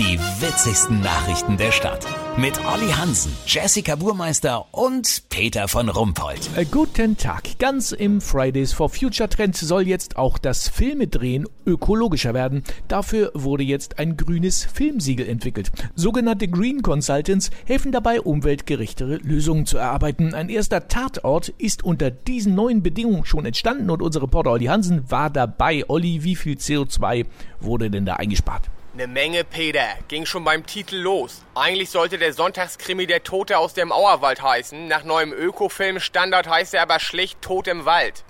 Die witzigsten Nachrichten der Stadt. Mit Olli Hansen, Jessica Burmeister und Peter von Rumpold. Äh, guten Tag. Ganz im Fridays for Future Trend soll jetzt auch das Filmedrehen ökologischer werden. Dafür wurde jetzt ein grünes Filmsiegel entwickelt. Sogenannte Green Consultants helfen dabei, umweltgerechtere Lösungen zu erarbeiten. Ein erster Tatort ist unter diesen neuen Bedingungen schon entstanden und unser Reporter Olli Hansen war dabei. Olli, wie viel CO2 wurde denn da eingespart? Ne Menge, Peter. Ging schon beim Titel los. Eigentlich sollte der Sonntagskrimi Der Tote aus dem Auerwald heißen. Nach neuem Ökofilm-Standard heißt er aber schlicht Tod im Wald.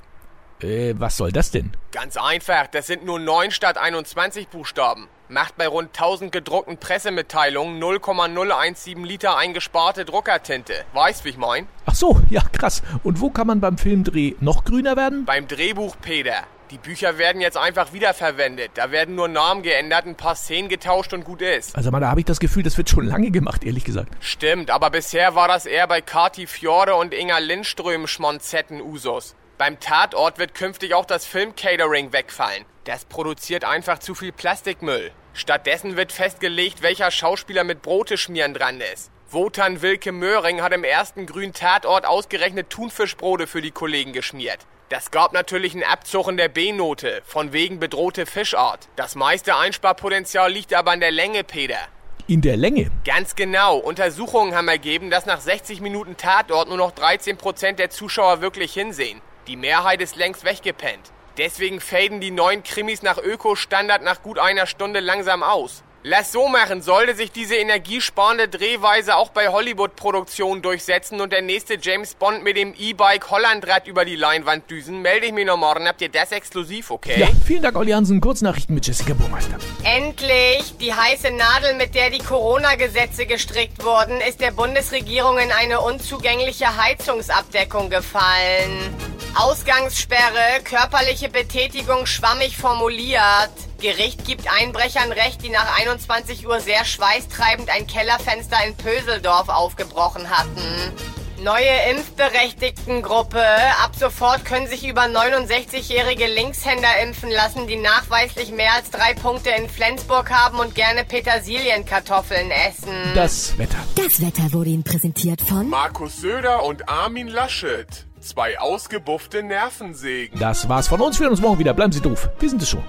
Äh, was soll das denn? Ganz einfach, das sind nur 9 statt 21 Buchstaben. Macht bei rund 1000 gedruckten Pressemitteilungen 0,017 Liter eingesparte Druckertinte. Weißt, wie ich mein? Ach so, ja krass. Und wo kann man beim Filmdreh noch grüner werden? Beim Drehbuch, Peter. Die Bücher werden jetzt einfach wiederverwendet. Da werden nur Namen geändert, ein paar Szenen getauscht und gut ist. Also mal, da habe ich das Gefühl, das wird schon lange gemacht, ehrlich gesagt. Stimmt, aber bisher war das eher bei Kati Fjorde und Inga Lindström Schmonzetten Usos. Beim Tatort wird künftig auch das Filmcatering wegfallen. Das produziert einfach zu viel Plastikmüll. Stattdessen wird festgelegt, welcher Schauspieler mit Brote schmieren dran ist. Wotan Wilke Möhring hat im ersten grünen Tatort ausgerechnet Thunfischbrote für die Kollegen geschmiert. Das gab natürlich einen Abzug in der B-Note, von wegen bedrohte Fischart. Das meiste Einsparpotenzial liegt aber an der Länge, Peter. In der Länge? Ganz genau. Untersuchungen haben ergeben, dass nach 60 Minuten Tatort nur noch 13% der Zuschauer wirklich hinsehen. Die Mehrheit ist längst weggepennt. Deswegen faden die neuen Krimis nach Öko-Standard nach gut einer Stunde langsam aus. Lass so machen, sollte sich diese energiesparende Drehweise auch bei Hollywood-Produktionen durchsetzen und der nächste James Bond mit dem E-Bike Hollandrad über die Leinwand düsen, melde ich mich noch morgen. Habt ihr das exklusiv, okay? Ja, vielen Dank, Olli Hansen. Kurznachrichten mit Jessica Burmeister. Endlich! Die heiße Nadel, mit der die Corona-Gesetze gestrickt wurden, ist der Bundesregierung in eine unzugängliche Heizungsabdeckung gefallen. Ausgangssperre, körperliche Betätigung schwammig formuliert. Gericht gibt Einbrechern Recht, die nach 21 Uhr sehr schweißtreibend ein Kellerfenster in Pöseldorf aufgebrochen hatten. Neue Impfberechtigtengruppe. Ab sofort können sich über 69-jährige Linkshänder impfen lassen, die nachweislich mehr als drei Punkte in Flensburg haben und gerne Petersilienkartoffeln essen. Das Wetter. Das Wetter wurde Ihnen präsentiert von Markus Söder und Armin Laschet. Zwei ausgebuffte Nervensägen. Das war's von uns. Wir hören uns morgen wieder. Bleiben Sie doof. Wir sind es schon.